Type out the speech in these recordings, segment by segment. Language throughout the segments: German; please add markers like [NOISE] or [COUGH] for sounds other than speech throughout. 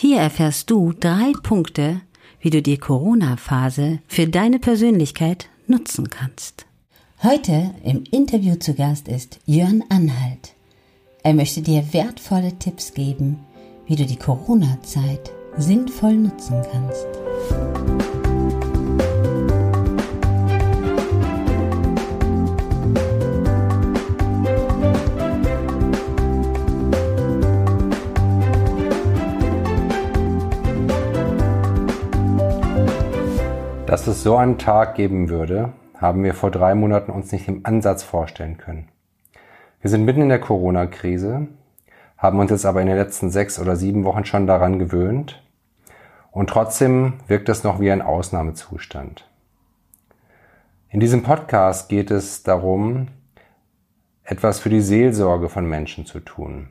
Hier erfährst du drei Punkte, wie du die Corona-Phase für deine Persönlichkeit nutzen kannst. Heute im Interview zu Gast ist Jörn Anhalt. Er möchte dir wertvolle Tipps geben, wie du die Corona-Zeit sinnvoll nutzen kannst. Dass es so einen Tag geben würde, haben wir vor drei Monaten uns nicht im Ansatz vorstellen können. Wir sind mitten in der Corona-Krise, haben uns jetzt aber in den letzten sechs oder sieben Wochen schon daran gewöhnt und trotzdem wirkt es noch wie ein Ausnahmezustand. In diesem Podcast geht es darum, etwas für die Seelsorge von Menschen zu tun.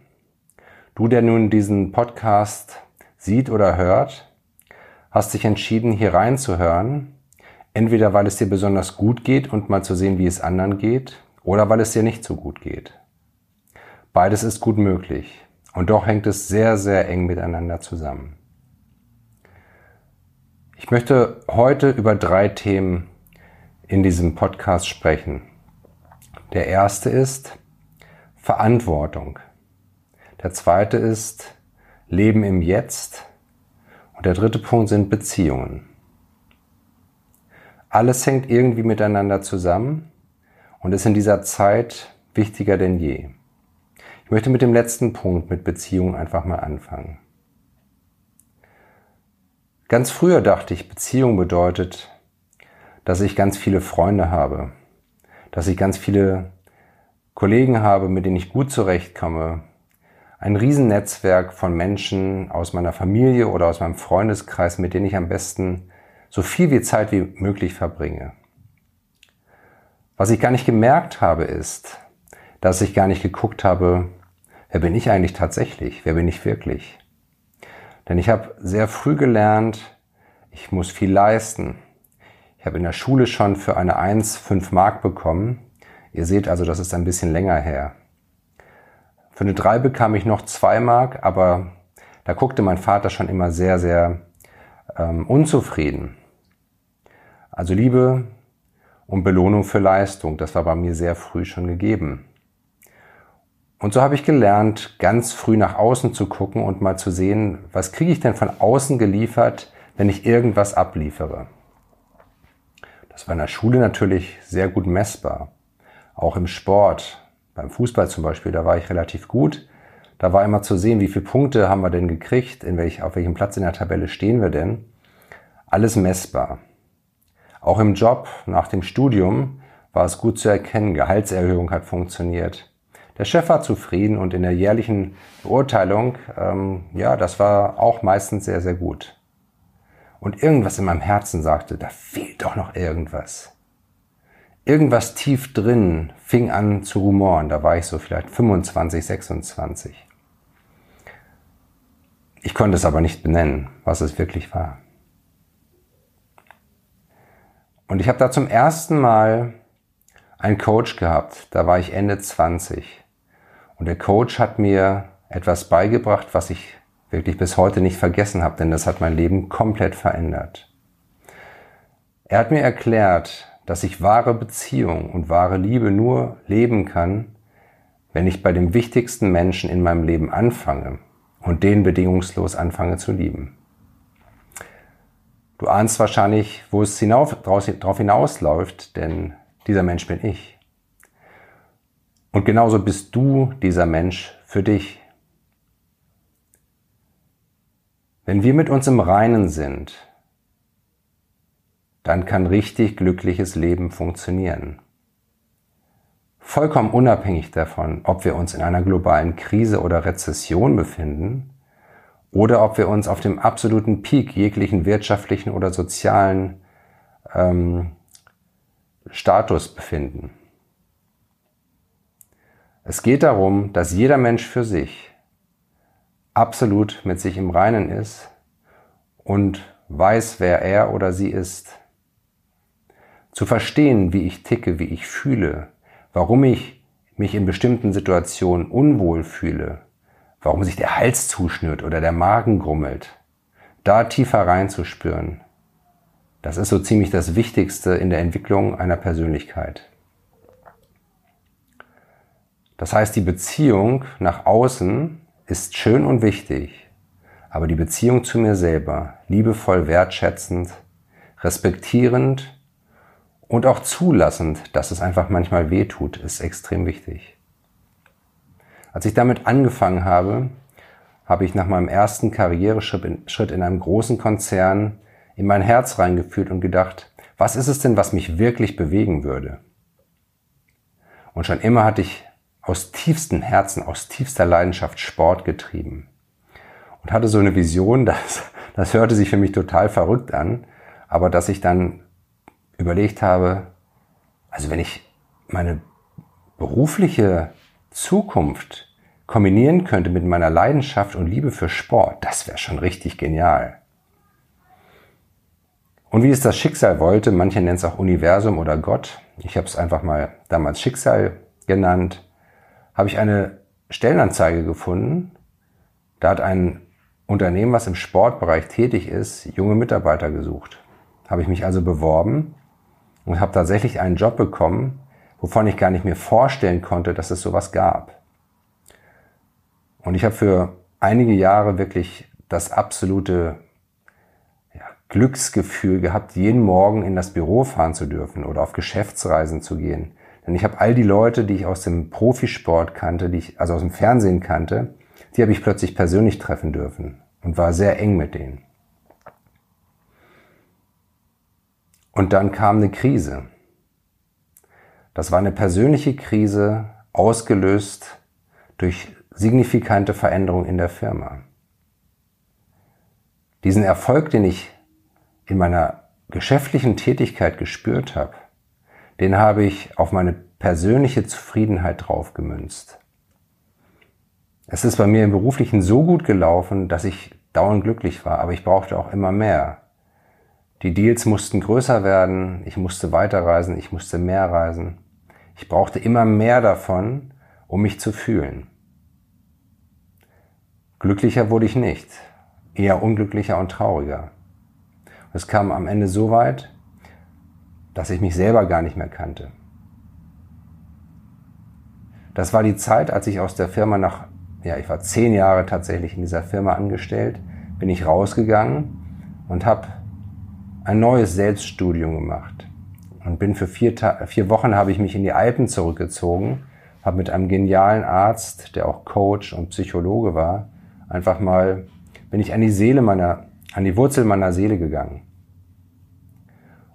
Du, der nun diesen Podcast sieht oder hört, hast dich entschieden, hier reinzuhören, entweder weil es dir besonders gut geht und mal zu sehen, wie es anderen geht, oder weil es dir nicht so gut geht. Beides ist gut möglich und doch hängt es sehr, sehr eng miteinander zusammen. Ich möchte heute über drei Themen in diesem Podcast sprechen. Der erste ist Verantwortung. Der zweite ist Leben im Jetzt. Und der dritte Punkt sind Beziehungen. Alles hängt irgendwie miteinander zusammen und ist in dieser Zeit wichtiger denn je. Ich möchte mit dem letzten Punkt, mit Beziehungen einfach mal anfangen. Ganz früher dachte ich, Beziehung bedeutet, dass ich ganz viele Freunde habe, dass ich ganz viele Kollegen habe, mit denen ich gut zurechtkomme, ein Riesennetzwerk von Menschen aus meiner Familie oder aus meinem Freundeskreis, mit denen ich am besten so viel wie Zeit wie möglich verbringe. Was ich gar nicht gemerkt habe, ist, dass ich gar nicht geguckt habe, wer bin ich eigentlich tatsächlich, wer bin ich wirklich. Denn ich habe sehr früh gelernt, ich muss viel leisten. Ich habe in der Schule schon für eine 1 5 Mark bekommen. Ihr seht also, das ist ein bisschen länger her. Für eine 3 bekam ich noch 2 Mark, aber da guckte mein Vater schon immer sehr, sehr ähm, unzufrieden. Also Liebe und Belohnung für Leistung, das war bei mir sehr früh schon gegeben. Und so habe ich gelernt, ganz früh nach außen zu gucken und mal zu sehen, was kriege ich denn von außen geliefert, wenn ich irgendwas abliefere. Das war in der Schule natürlich sehr gut messbar. Auch im Sport, beim Fußball zum Beispiel, da war ich relativ gut. Da war immer zu sehen, wie viele Punkte haben wir denn gekriegt, in welch, auf welchem Platz in der Tabelle stehen wir denn. Alles messbar. Auch im Job nach dem Studium war es gut zu erkennen, Gehaltserhöhung hat funktioniert. Der Chef war zufrieden und in der jährlichen Beurteilung, ähm, ja, das war auch meistens sehr, sehr gut. Und irgendwas in meinem Herzen sagte, da fehlt doch noch irgendwas irgendwas tief drin fing an zu rumoren. Da war ich so vielleicht 25, 26. Ich konnte es aber nicht benennen, was es wirklich war. Und ich habe da zum ersten Mal einen Coach gehabt. Da war ich Ende 20. Und der Coach hat mir etwas beigebracht, was ich wirklich bis heute nicht vergessen habe, denn das hat mein Leben komplett verändert. Er hat mir erklärt, dass ich wahre Beziehung und wahre Liebe nur leben kann, wenn ich bei dem wichtigsten Menschen in meinem Leben anfange und den bedingungslos anfange zu lieben. Du ahnst wahrscheinlich, wo es hinauf, darauf hinausläuft, denn dieser Mensch bin ich. Und genauso bist du dieser Mensch für dich. Wenn wir mit uns im Reinen sind, dann kann richtig glückliches Leben funktionieren. Vollkommen unabhängig davon, ob wir uns in einer globalen Krise oder Rezession befinden oder ob wir uns auf dem absoluten Peak jeglichen wirtschaftlichen oder sozialen ähm, Status befinden. Es geht darum, dass jeder Mensch für sich absolut mit sich im Reinen ist und weiß, wer er oder sie ist zu verstehen, wie ich ticke, wie ich fühle, warum ich mich in bestimmten Situationen unwohl fühle, warum sich der Hals zuschnürt oder der Magen grummelt. Da tiefer reinzuspüren, das ist so ziemlich das Wichtigste in der Entwicklung einer Persönlichkeit. Das heißt, die Beziehung nach außen ist schön und wichtig, aber die Beziehung zu mir selber, liebevoll wertschätzend, respektierend und auch zulassend, dass es einfach manchmal weh tut, ist extrem wichtig. Als ich damit angefangen habe, habe ich nach meinem ersten Karriereschritt in einem großen Konzern in mein Herz reingefühlt und gedacht, was ist es denn, was mich wirklich bewegen würde? Und schon immer hatte ich aus tiefstem Herzen, aus tiefster Leidenschaft Sport getrieben. Und hatte so eine Vision, [LAUGHS] dass, das hörte sich für mich total verrückt an, aber dass ich dann überlegt habe, also wenn ich meine berufliche Zukunft kombinieren könnte mit meiner Leidenschaft und Liebe für Sport, das wäre schon richtig genial. Und wie es das Schicksal wollte, manche nennen es auch Universum oder Gott, ich habe es einfach mal damals Schicksal genannt, habe ich eine Stellenanzeige gefunden. Da hat ein Unternehmen, was im Sportbereich tätig ist, junge Mitarbeiter gesucht. Habe ich mich also beworben und habe tatsächlich einen Job bekommen, wovon ich gar nicht mir vorstellen konnte, dass es sowas gab. Und ich habe für einige Jahre wirklich das absolute ja, Glücksgefühl gehabt, jeden Morgen in das Büro fahren zu dürfen oder auf Geschäftsreisen zu gehen. Denn ich habe all die Leute, die ich aus dem Profisport kannte, die ich also aus dem Fernsehen kannte, die habe ich plötzlich persönlich treffen dürfen und war sehr eng mit denen. Und dann kam eine Krise. Das war eine persönliche Krise, ausgelöst durch signifikante Veränderungen in der Firma. Diesen Erfolg, den ich in meiner geschäftlichen Tätigkeit gespürt habe, den habe ich auf meine persönliche Zufriedenheit drauf gemünzt. Es ist bei mir im Beruflichen so gut gelaufen, dass ich dauernd glücklich war, aber ich brauchte auch immer mehr. Die Deals mussten größer werden, ich musste weiterreisen, ich musste mehr reisen. Ich brauchte immer mehr davon, um mich zu fühlen. Glücklicher wurde ich nicht, eher unglücklicher und trauriger. Es kam am Ende so weit, dass ich mich selber gar nicht mehr kannte. Das war die Zeit, als ich aus der Firma nach, ja, ich war zehn Jahre tatsächlich in dieser Firma angestellt, bin ich rausgegangen und habe ein neues Selbststudium gemacht. Und bin für vier, vier Wochen habe ich mich in die Alpen zurückgezogen, habe mit einem genialen Arzt, der auch Coach und Psychologe war, einfach mal, bin ich an die Seele meiner, an die Wurzel meiner Seele gegangen.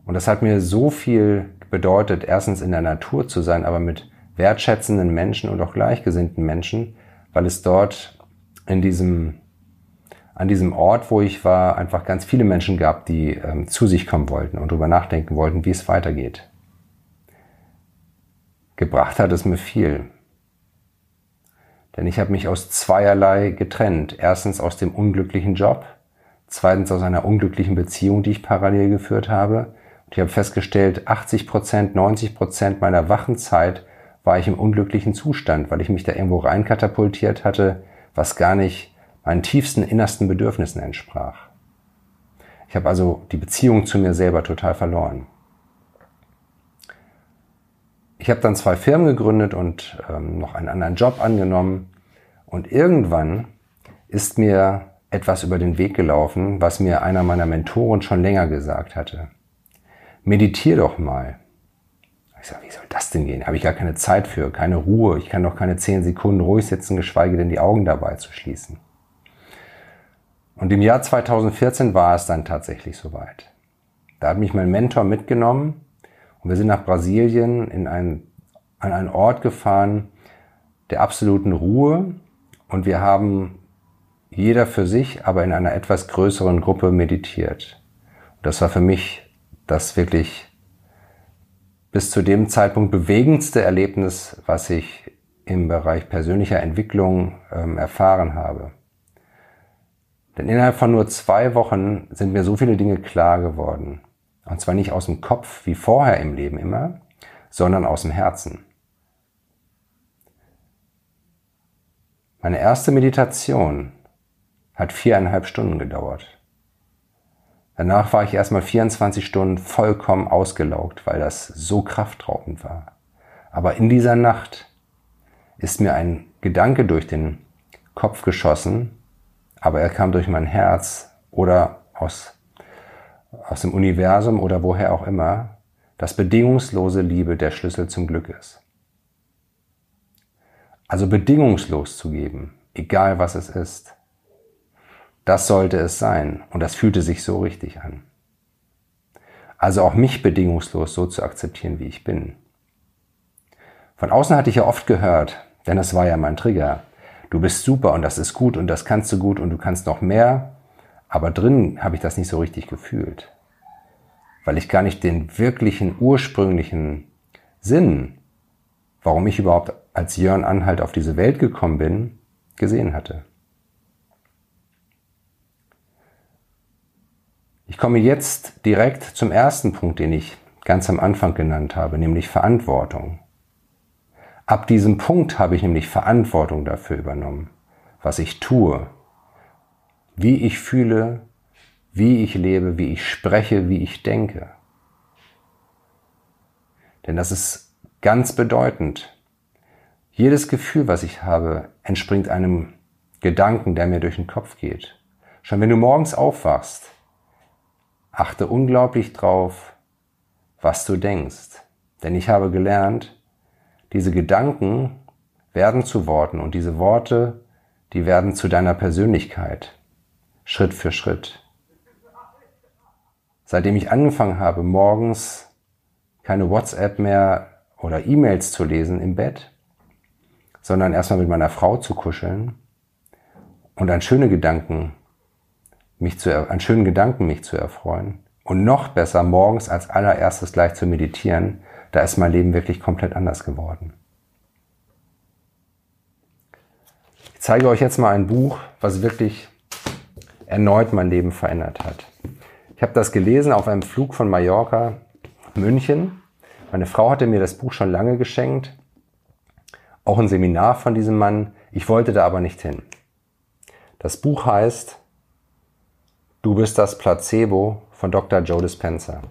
Und das hat mir so viel bedeutet, erstens in der Natur zu sein, aber mit wertschätzenden Menschen und auch gleichgesinnten Menschen, weil es dort in diesem, an diesem Ort, wo ich war, einfach ganz viele Menschen gab, die ähm, zu sich kommen wollten und darüber nachdenken wollten, wie es weitergeht. Gebracht hat es mir viel. Denn ich habe mich aus zweierlei getrennt. Erstens aus dem unglücklichen Job, zweitens aus einer unglücklichen Beziehung, die ich parallel geführt habe ich habe festgestellt, 80 Prozent, 90 Prozent meiner wachen Zeit war ich im unglücklichen Zustand, weil ich mich da irgendwo reinkatapultiert hatte, was gar nicht meinen tiefsten, innersten Bedürfnissen entsprach. Ich habe also die Beziehung zu mir selber total verloren. Ich habe dann zwei Firmen gegründet und ähm, noch einen anderen Job angenommen. Und irgendwann ist mir etwas über den Weg gelaufen, was mir einer meiner Mentoren schon länger gesagt hatte meditier doch mal. Ich sage, wie soll das denn gehen? Habe ich gar keine Zeit für, keine Ruhe. Ich kann doch keine zehn Sekunden ruhig sitzen, geschweige denn die Augen dabei zu schließen. Und im Jahr 2014 war es dann tatsächlich soweit. Da hat mich mein Mentor mitgenommen und wir sind nach Brasilien in einen, an einen Ort gefahren der absoluten Ruhe und wir haben jeder für sich, aber in einer etwas größeren Gruppe meditiert. Und das war für mich das wirklich bis zu dem Zeitpunkt bewegendste Erlebnis, was ich im Bereich persönlicher Entwicklung ähm, erfahren habe. Denn innerhalb von nur zwei Wochen sind mir so viele Dinge klar geworden. Und zwar nicht aus dem Kopf wie vorher im Leben immer, sondern aus dem Herzen. Meine erste Meditation hat viereinhalb Stunden gedauert. Danach war ich erstmal 24 Stunden vollkommen ausgelaugt, weil das so kraftraubend war. Aber in dieser Nacht ist mir ein Gedanke durch den Kopf geschossen, aber er kam durch mein Herz oder aus, aus dem Universum oder woher auch immer, dass bedingungslose Liebe der Schlüssel zum Glück ist. Also bedingungslos zu geben, egal was es ist. Das sollte es sein und das fühlte sich so richtig an. Also auch mich bedingungslos so zu akzeptieren, wie ich bin. Von außen hatte ich ja oft gehört, denn das war ja mein Trigger. Du bist super und das ist gut und das kannst du gut und du kannst noch mehr. Aber drin habe ich das nicht so richtig gefühlt. Weil ich gar nicht den wirklichen ursprünglichen Sinn, warum ich überhaupt als Jörn Anhalt auf diese Welt gekommen bin, gesehen hatte. Ich komme jetzt direkt zum ersten Punkt, den ich ganz am Anfang genannt habe, nämlich Verantwortung. Ab diesem Punkt habe ich nämlich Verantwortung dafür übernommen, was ich tue, wie ich fühle, wie ich lebe, wie ich spreche, wie ich denke. Denn das ist ganz bedeutend. Jedes Gefühl, was ich habe, entspringt einem Gedanken, der mir durch den Kopf geht. Schon wenn du morgens aufwachst, achte unglaublich drauf, was du denkst. Denn ich habe gelernt, diese Gedanken werden zu Worten und diese Worte, die werden zu deiner Persönlichkeit. Schritt für Schritt. Seitdem ich angefangen habe, morgens keine WhatsApp mehr oder E-Mails zu lesen im Bett, sondern erstmal mit meiner Frau zu kuscheln und an schöne Gedanken mich zu, an schönen Gedanken mich zu erfreuen und noch besser morgens als allererstes gleich zu meditieren, da ist mein Leben wirklich komplett anders geworden. Ich zeige euch jetzt mal ein Buch, was wirklich erneut mein Leben verändert hat. Ich habe das gelesen auf einem Flug von Mallorca, München. Meine Frau hatte mir das Buch schon lange geschenkt. Auch ein Seminar von diesem Mann. Ich wollte da aber nicht hin. Das Buch heißt Du bist das Placebo von Dr. Joe Dispenza.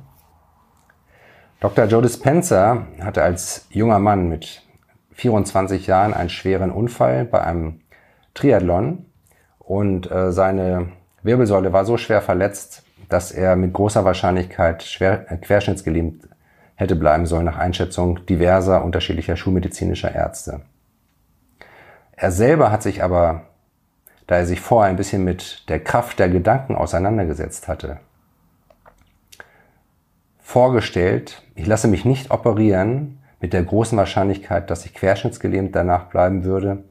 Dr. Joe Dispenza hatte als junger Mann mit 24 Jahren einen schweren Unfall bei einem Triathlon und äh, seine Wirbelsäule war so schwer verletzt, dass er mit großer Wahrscheinlichkeit schwer, äh, querschnittsgelähmt hätte bleiben sollen nach Einschätzung diverser unterschiedlicher schulmedizinischer Ärzte. Er selber hat sich aber, da er sich vorher ein bisschen mit der Kraft der Gedanken auseinandergesetzt hatte, vorgestellt, ich lasse mich nicht operieren mit der großen Wahrscheinlichkeit, dass ich querschnittsgelähmt danach bleiben würde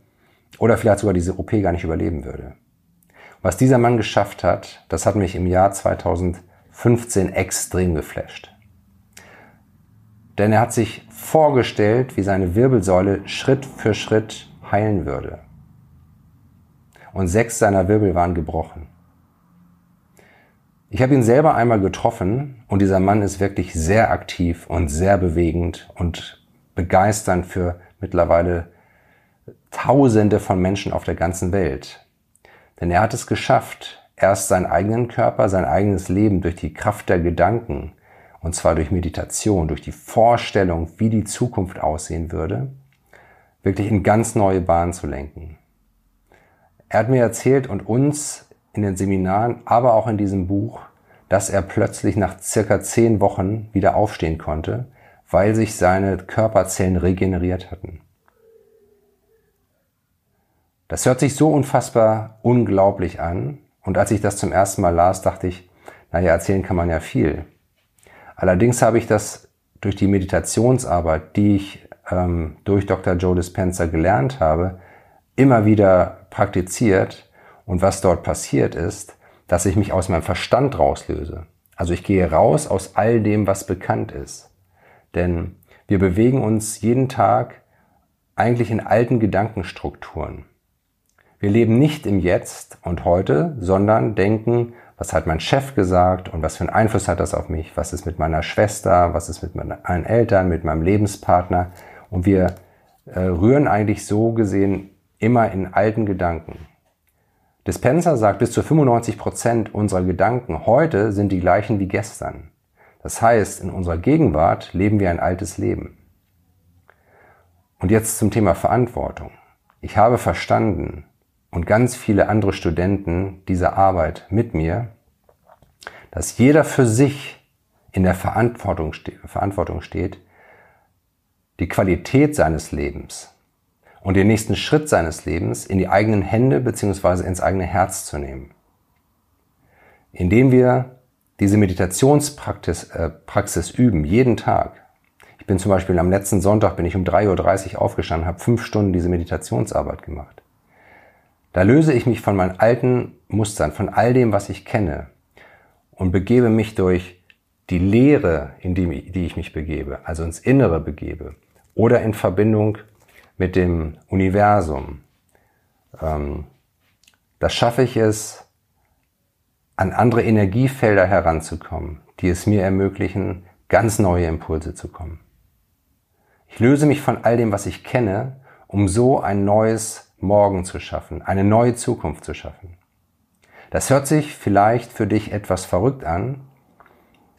oder vielleicht sogar diese OP gar nicht überleben würde. Was dieser Mann geschafft hat, das hat mich im Jahr 2015 extrem geflasht. Denn er hat sich vorgestellt, wie seine Wirbelsäule Schritt für Schritt heilen würde. Und sechs seiner Wirbel waren gebrochen. Ich habe ihn selber einmal getroffen und dieser Mann ist wirklich sehr aktiv und sehr bewegend und begeisternd für mittlerweile Tausende von Menschen auf der ganzen Welt. Denn er hat es geschafft, erst seinen eigenen Körper, sein eigenes Leben durch die Kraft der Gedanken, und zwar durch Meditation, durch die Vorstellung, wie die Zukunft aussehen würde, wirklich in ganz neue Bahnen zu lenken. Er hat mir erzählt und uns in den Seminaren, aber auch in diesem Buch, dass er plötzlich nach circa zehn Wochen wieder aufstehen konnte, weil sich seine Körperzellen regeneriert hatten. Das hört sich so unfassbar unglaublich an. Und als ich das zum ersten Mal las, dachte ich, naja, erzählen kann man ja viel. Allerdings habe ich das durch die Meditationsarbeit, die ich ähm, durch Dr. Joe Dispenza gelernt habe, immer wieder praktiziert und was dort passiert ist, dass ich mich aus meinem Verstand rauslöse. Also ich gehe raus aus all dem, was bekannt ist. Denn wir bewegen uns jeden Tag eigentlich in alten Gedankenstrukturen. Wir leben nicht im Jetzt und heute, sondern denken, was hat mein Chef gesagt und was für einen Einfluss hat das auf mich? Was ist mit meiner Schwester? Was ist mit meinen Eltern, mit meinem Lebenspartner? Und wir äh, rühren eigentlich so gesehen immer in alten Gedanken. Dispenser sagt, bis zu 95 Prozent unserer Gedanken heute sind die gleichen wie gestern. Das heißt, in unserer Gegenwart leben wir ein altes Leben. Und jetzt zum Thema Verantwortung. Ich habe verstanden und ganz viele andere Studenten dieser Arbeit mit mir, dass jeder für sich in der Verantwortung, ste Verantwortung steht, die Qualität seines Lebens und den nächsten Schritt seines Lebens in die eigenen Hände beziehungsweise ins eigene Herz zu nehmen. Indem wir diese Meditationspraxis äh, Praxis üben, jeden Tag. Ich bin zum Beispiel am letzten Sonntag bin ich um 3.30 Uhr aufgestanden, habe fünf Stunden diese Meditationsarbeit gemacht. Da löse ich mich von meinen alten Mustern, von all dem, was ich kenne und begebe mich durch die Lehre, in die, die ich mich begebe, also ins Innere begebe oder in Verbindung mit dem Universum. Ähm, das schaffe ich es, an andere Energiefelder heranzukommen, die es mir ermöglichen, ganz neue Impulse zu kommen. Ich löse mich von all dem, was ich kenne, um so ein neues Morgen zu schaffen, eine neue Zukunft zu schaffen. Das hört sich vielleicht für dich etwas verrückt an,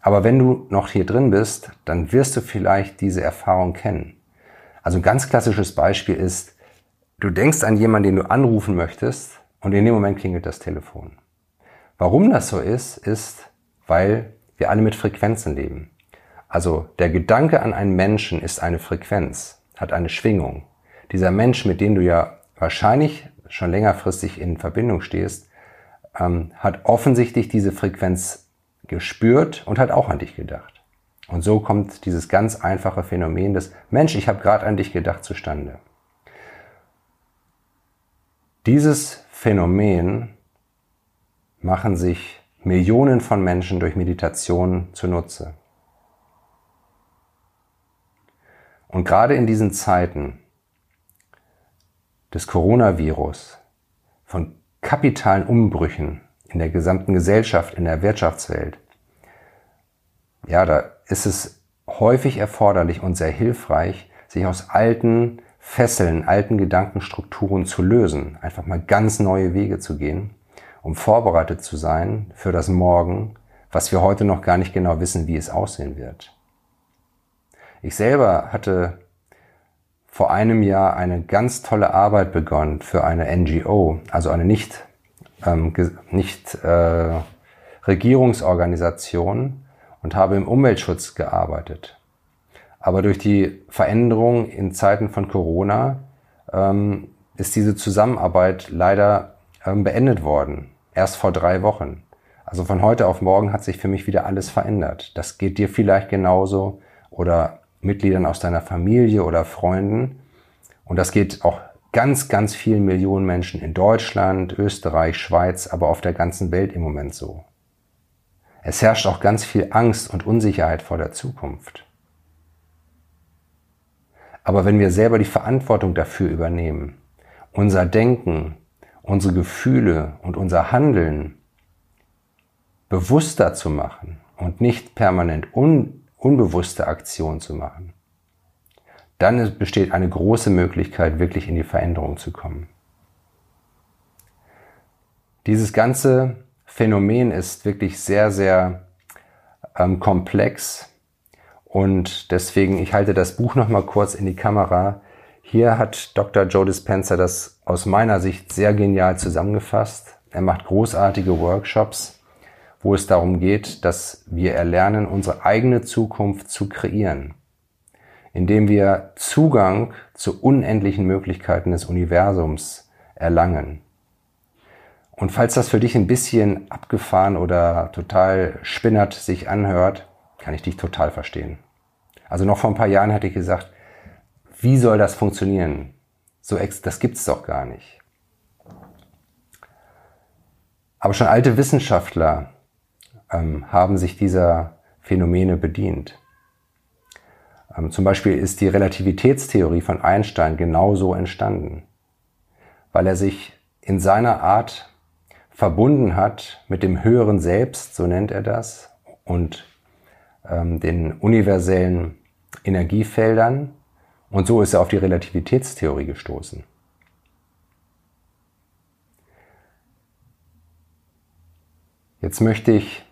aber wenn du noch hier drin bist, dann wirst du vielleicht diese Erfahrung kennen. Also ein ganz klassisches Beispiel ist, du denkst an jemanden, den du anrufen möchtest und in dem Moment klingelt das Telefon. Warum das so ist, ist, weil wir alle mit Frequenzen leben. Also der Gedanke an einen Menschen ist eine Frequenz, hat eine Schwingung. Dieser Mensch, mit dem du ja wahrscheinlich schon längerfristig in Verbindung stehst, ähm, hat offensichtlich diese Frequenz gespürt und hat auch an dich gedacht. Und so kommt dieses ganz einfache Phänomen des Mensch, ich habe gerade an dich gedacht zustande. Dieses Phänomen machen sich Millionen von Menschen durch Meditation zunutze. Und gerade in diesen Zeiten des Coronavirus, von kapitalen Umbrüchen in der gesamten Gesellschaft, in der Wirtschaftswelt, ja, da ist es häufig erforderlich und sehr hilfreich, sich aus alten Fesseln, alten Gedankenstrukturen zu lösen, einfach mal ganz neue Wege zu gehen, um vorbereitet zu sein für das Morgen, was wir heute noch gar nicht genau wissen, wie es aussehen wird. Ich selber hatte vor einem Jahr eine ganz tolle Arbeit begonnen für eine NGO, also eine nicht, ähm, nicht äh, Regierungsorganisation, und habe im Umweltschutz gearbeitet. Aber durch die Veränderung in Zeiten von Corona ähm, ist diese Zusammenarbeit leider ähm, beendet worden. Erst vor drei Wochen. Also von heute auf morgen hat sich für mich wieder alles verändert. Das geht dir vielleicht genauso oder Mitgliedern aus deiner Familie oder Freunden. Und das geht auch ganz, ganz vielen Millionen Menschen in Deutschland, Österreich, Schweiz, aber auf der ganzen Welt im Moment so. Es herrscht auch ganz viel Angst und Unsicherheit vor der Zukunft. Aber wenn wir selber die Verantwortung dafür übernehmen, unser Denken, unsere Gefühle und unser Handeln bewusster zu machen und nicht permanent un unbewusste Aktionen zu machen, dann besteht eine große Möglichkeit, wirklich in die Veränderung zu kommen. Dieses ganze Phänomen ist wirklich sehr, sehr ähm, komplex. Und deswegen, ich halte das Buch nochmal kurz in die Kamera. Hier hat Dr. Joe Dispenza das aus meiner Sicht sehr genial zusammengefasst. Er macht großartige Workshops, wo es darum geht, dass wir erlernen, unsere eigene Zukunft zu kreieren, indem wir Zugang zu unendlichen Möglichkeiten des Universums erlangen. Und falls das für dich ein bisschen abgefahren oder total spinnert sich anhört, kann ich dich total verstehen. Also noch vor ein paar Jahren hätte ich gesagt, wie soll das funktionieren? So das gibt's doch gar nicht. Aber schon alte Wissenschaftler ähm, haben sich dieser Phänomene bedient. Ähm, zum Beispiel ist die Relativitätstheorie von Einstein genauso entstanden, weil er sich in seiner Art verbunden hat mit dem höheren Selbst, so nennt er das, und ähm, den universellen Energiefeldern. Und so ist er auf die Relativitätstheorie gestoßen. Jetzt möchte ich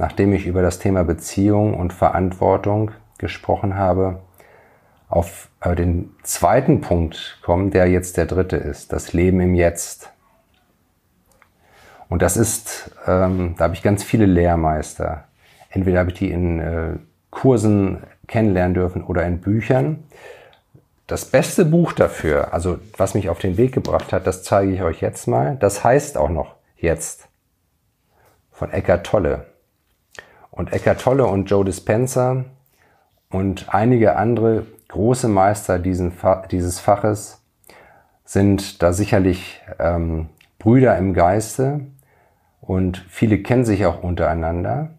nachdem ich über das Thema Beziehung und Verantwortung gesprochen habe, auf äh, den zweiten Punkt kommen, der jetzt der dritte ist, das Leben im Jetzt. Und das ist, ähm, da habe ich ganz viele Lehrmeister. Entweder habe ich die in äh, Kursen kennenlernen dürfen oder in Büchern. Das beste Buch dafür, also was mich auf den Weg gebracht hat, das zeige ich euch jetzt mal. Das heißt auch noch jetzt von Eckhart Tolle. Und Eckhart Tolle und Joe Dispenza und einige andere große Meister diesen, dieses Faches sind da sicherlich ähm, Brüder im Geiste und viele kennen sich auch untereinander.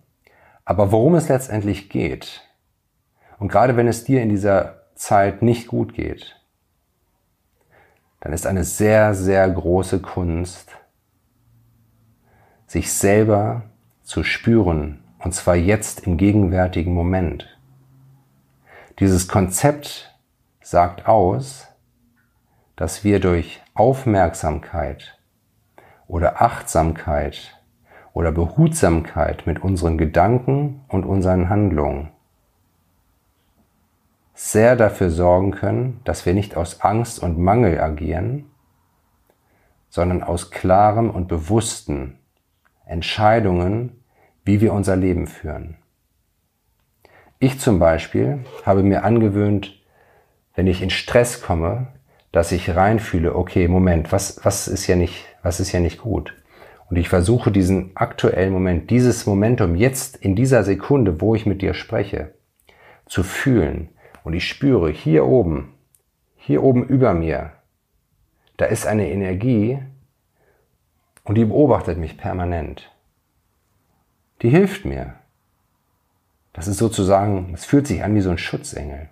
Aber worum es letztendlich geht, und gerade wenn es dir in dieser Zeit nicht gut geht, dann ist eine sehr, sehr große Kunst, sich selber zu spüren, und zwar jetzt im gegenwärtigen Moment. Dieses Konzept sagt aus, dass wir durch Aufmerksamkeit oder Achtsamkeit oder Behutsamkeit mit unseren Gedanken und unseren Handlungen sehr dafür sorgen können, dass wir nicht aus Angst und Mangel agieren, sondern aus klarem und bewussten Entscheidungen, wie wir unser Leben führen. Ich zum Beispiel habe mir angewöhnt, wenn ich in Stress komme, dass ich reinfühle, okay, Moment, was, was ist ja nicht, was ist ja nicht gut? Und ich versuche diesen aktuellen Moment, dieses Momentum jetzt in dieser Sekunde, wo ich mit dir spreche, zu fühlen. Und ich spüre hier oben, hier oben über mir, da ist eine Energie und die beobachtet mich permanent. Die hilft mir. Das ist sozusagen, es fühlt sich an wie so ein Schutzengel.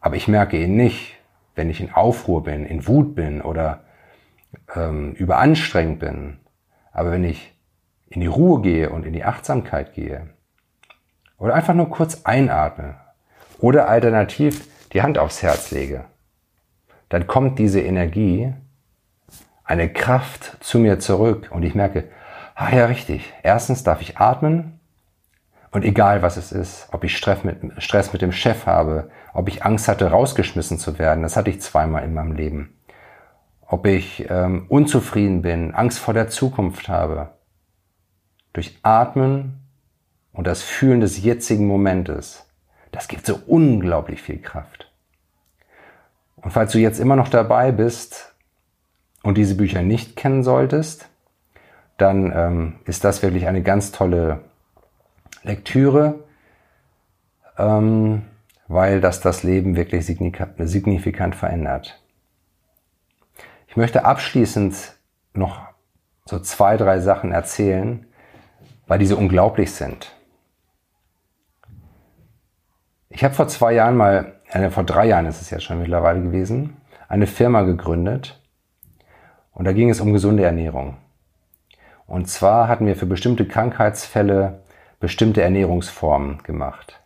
Aber ich merke ihn nicht, wenn ich in Aufruhr bin, in Wut bin oder ähm, überanstrengt bin. Aber wenn ich in die Ruhe gehe und in die Achtsamkeit gehe oder einfach nur kurz einatme oder alternativ die Hand aufs Herz lege, dann kommt diese Energie, eine Kraft zu mir zurück und ich merke, ah ja, richtig. Erstens darf ich atmen und egal was es ist, ob ich Stress mit, Stress mit dem Chef habe, ob ich Angst hatte, rausgeschmissen zu werden, das hatte ich zweimal in meinem Leben ob ich ähm, unzufrieden bin, Angst vor der Zukunft habe. Durch Atmen und das Fühlen des jetzigen Momentes, das gibt so unglaublich viel Kraft. Und falls du jetzt immer noch dabei bist und diese Bücher nicht kennen solltest, dann ähm, ist das wirklich eine ganz tolle Lektüre, ähm, weil das das Leben wirklich signifikant verändert. Ich möchte abschließend noch so zwei, drei Sachen erzählen, weil diese unglaublich sind. Ich habe vor zwei Jahren mal, äh, vor drei Jahren ist es ja schon mittlerweile gewesen, eine Firma gegründet und da ging es um gesunde Ernährung. Und zwar hatten wir für bestimmte Krankheitsfälle bestimmte Ernährungsformen gemacht.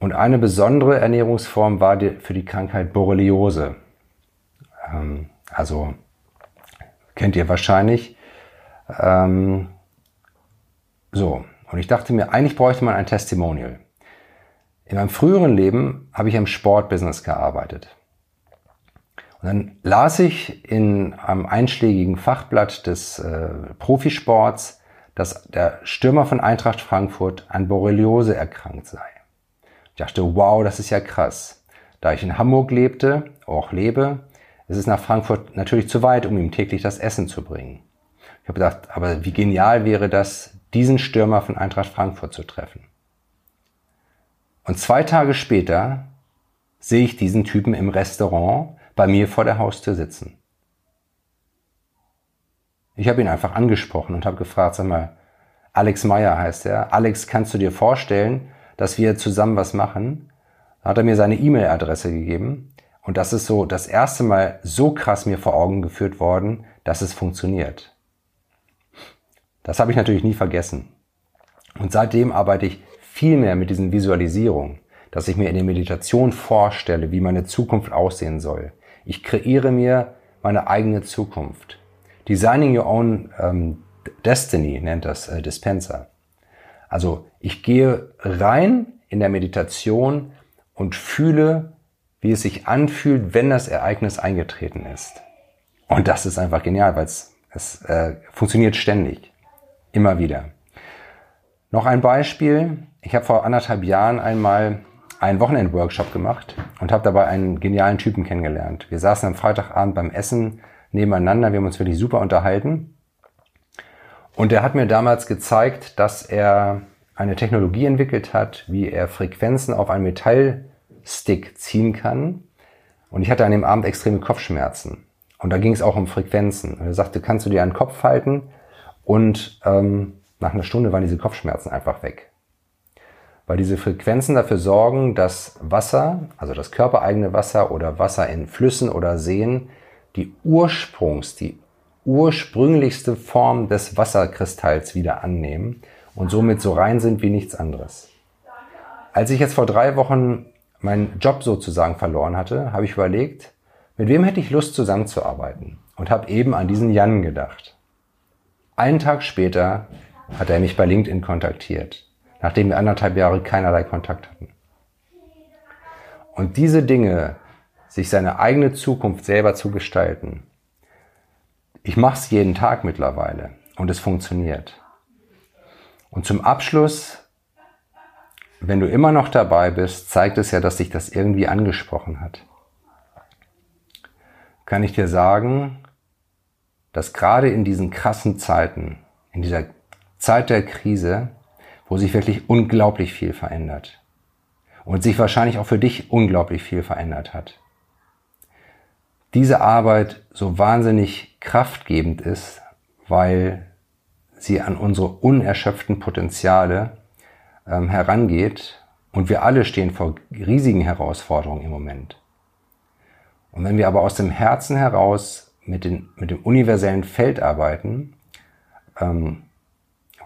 Und eine besondere Ernährungsform war die, für die Krankheit Borreliose. Ähm, also kennt ihr wahrscheinlich. Ähm, so, und ich dachte mir, eigentlich bräuchte man ein Testimonial. In meinem früheren Leben habe ich im Sportbusiness gearbeitet. Und dann las ich in einem einschlägigen Fachblatt des äh, Profisports, dass der Stürmer von Eintracht Frankfurt an Borreliose erkrankt sei. Ich dachte, wow, das ist ja krass. Da ich in Hamburg lebte, auch lebe, es ist nach Frankfurt natürlich zu weit, um ihm täglich das Essen zu bringen. Ich habe gedacht, aber wie genial wäre das, diesen Stürmer von Eintracht Frankfurt zu treffen. Und zwei Tage später sehe ich diesen Typen im Restaurant bei mir vor der Haustür sitzen. Ich habe ihn einfach angesprochen und habe gefragt, sag mal, Alex Meyer heißt er. Alex, kannst du dir vorstellen, dass wir zusammen was machen? Da hat er mir seine E-Mail-Adresse gegeben und das ist so das erste Mal so krass mir vor Augen geführt worden, dass es funktioniert. Das habe ich natürlich nie vergessen. Und seitdem arbeite ich viel mehr mit diesen Visualisierungen, dass ich mir in der Meditation vorstelle, wie meine Zukunft aussehen soll. Ich kreiere mir meine eigene Zukunft. Designing Your Own ähm, Destiny nennt das äh, Dispenser. Also ich gehe rein in der Meditation und fühle, wie es sich anfühlt, wenn das Ereignis eingetreten ist. Und das ist einfach genial, weil es, es äh, funktioniert ständig. Immer wieder. Noch ein Beispiel. Ich habe vor anderthalb Jahren einmal einen Wochenend-Workshop gemacht und habe dabei einen genialen Typen kennengelernt. Wir saßen am Freitagabend beim Essen nebeneinander, wir haben uns wirklich super unterhalten. Und er hat mir damals gezeigt, dass er eine Technologie entwickelt hat, wie er Frequenzen auf einen Metallstick ziehen kann. Und ich hatte an dem Abend extreme Kopfschmerzen. Und da ging es auch um Frequenzen. Und er sagte, kannst du dir einen Kopf halten? Und ähm, nach einer Stunde waren diese Kopfschmerzen einfach weg weil diese Frequenzen dafür sorgen, dass Wasser, also das körpereigene Wasser oder Wasser in Flüssen oder Seen, die Ursprungs, die ursprünglichste Form des Wasserkristalls wieder annehmen und somit so rein sind wie nichts anderes. Als ich jetzt vor drei Wochen meinen Job sozusagen verloren hatte, habe ich überlegt, mit wem hätte ich Lust zusammenzuarbeiten und habe eben an diesen Jan gedacht. Einen Tag später hat er mich bei LinkedIn kontaktiert nachdem wir anderthalb Jahre keinerlei Kontakt hatten. Und diese Dinge, sich seine eigene Zukunft selber zu gestalten, ich mache es jeden Tag mittlerweile und es funktioniert. Und zum Abschluss, wenn du immer noch dabei bist, zeigt es ja, dass sich das irgendwie angesprochen hat. Kann ich dir sagen, dass gerade in diesen krassen Zeiten, in dieser Zeit der Krise, wo sich wirklich unglaublich viel verändert. Und sich wahrscheinlich auch für dich unglaublich viel verändert hat. Diese Arbeit so wahnsinnig kraftgebend ist, weil sie an unsere unerschöpften Potenziale ähm, herangeht und wir alle stehen vor riesigen Herausforderungen im Moment. Und wenn wir aber aus dem Herzen heraus mit, den, mit dem universellen Feld arbeiten, ähm,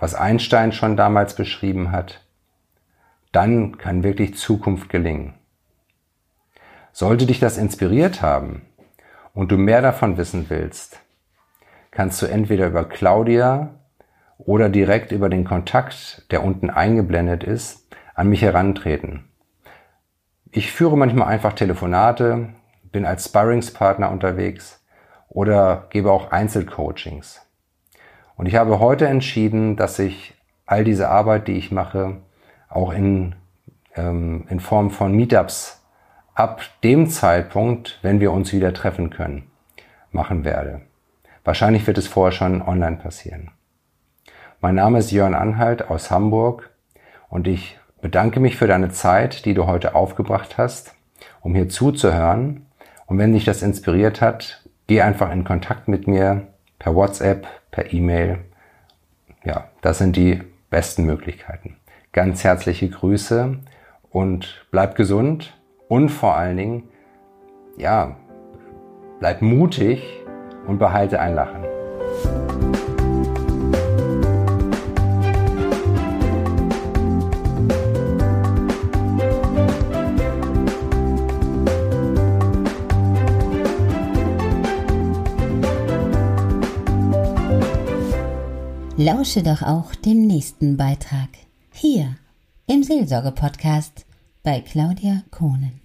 was Einstein schon damals beschrieben hat, dann kann wirklich Zukunft gelingen. Sollte dich das inspiriert haben und du mehr davon wissen willst, kannst du entweder über Claudia oder direkt über den Kontakt, der unten eingeblendet ist, an mich herantreten. Ich führe manchmal einfach Telefonate, bin als Sparringspartner unterwegs oder gebe auch Einzelcoachings. Und ich habe heute entschieden, dass ich all diese Arbeit, die ich mache, auch in, ähm, in Form von Meetups ab dem Zeitpunkt, wenn wir uns wieder treffen können, machen werde. Wahrscheinlich wird es vorher schon online passieren. Mein Name ist Jörn Anhalt aus Hamburg und ich bedanke mich für deine Zeit, die du heute aufgebracht hast, um hier zuzuhören. Und wenn dich das inspiriert hat, geh einfach in Kontakt mit mir per WhatsApp, per E-Mail. Ja, das sind die besten Möglichkeiten. Ganz herzliche Grüße und bleib gesund und vor allen Dingen, ja, bleib mutig und behalte ein Lachen. Lausche doch auch dem nächsten Beitrag hier im Seelsorge-Podcast bei Claudia Kohnen.